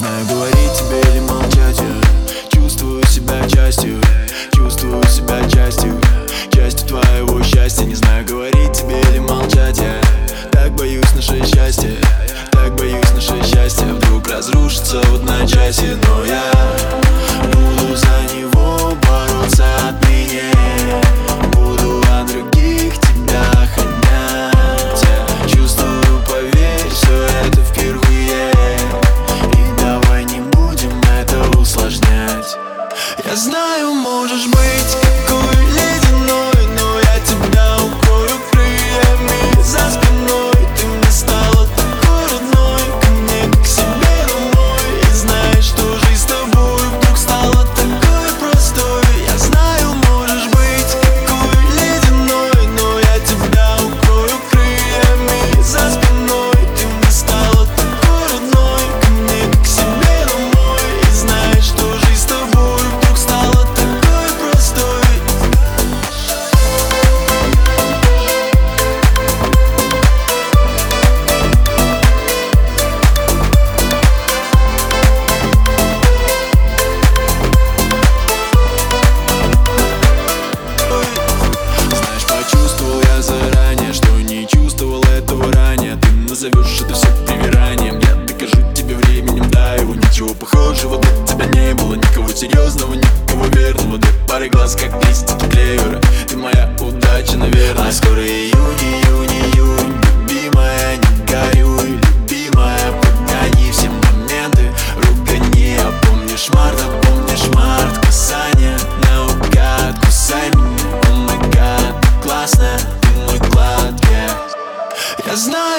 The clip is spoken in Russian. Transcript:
Знаю, говорить тебе или молчать. Я Чувствую себя частью Чувствую себя частью Частью твоего счастья. Не знаю, говорить тебе или молчать. Я Так боюсь наше счастье Так боюсь наше счастье Вдруг разрушится в одночасье Но я буду за него Почувствовал я заранее, что не чувствовал этого ранее. Ты назовешь это все привиранием. Я докажу тебе временем, да, его ничего похожего для тебя не было. Никого серьезного, никого верного. Две пары глаз, как листики клевера. Ты моя удача, наверное. А скоро июнь, июнь, июнь. Любимая, не горюй. Любимая, подгони все моменты. Рука не опомнишь март Cause now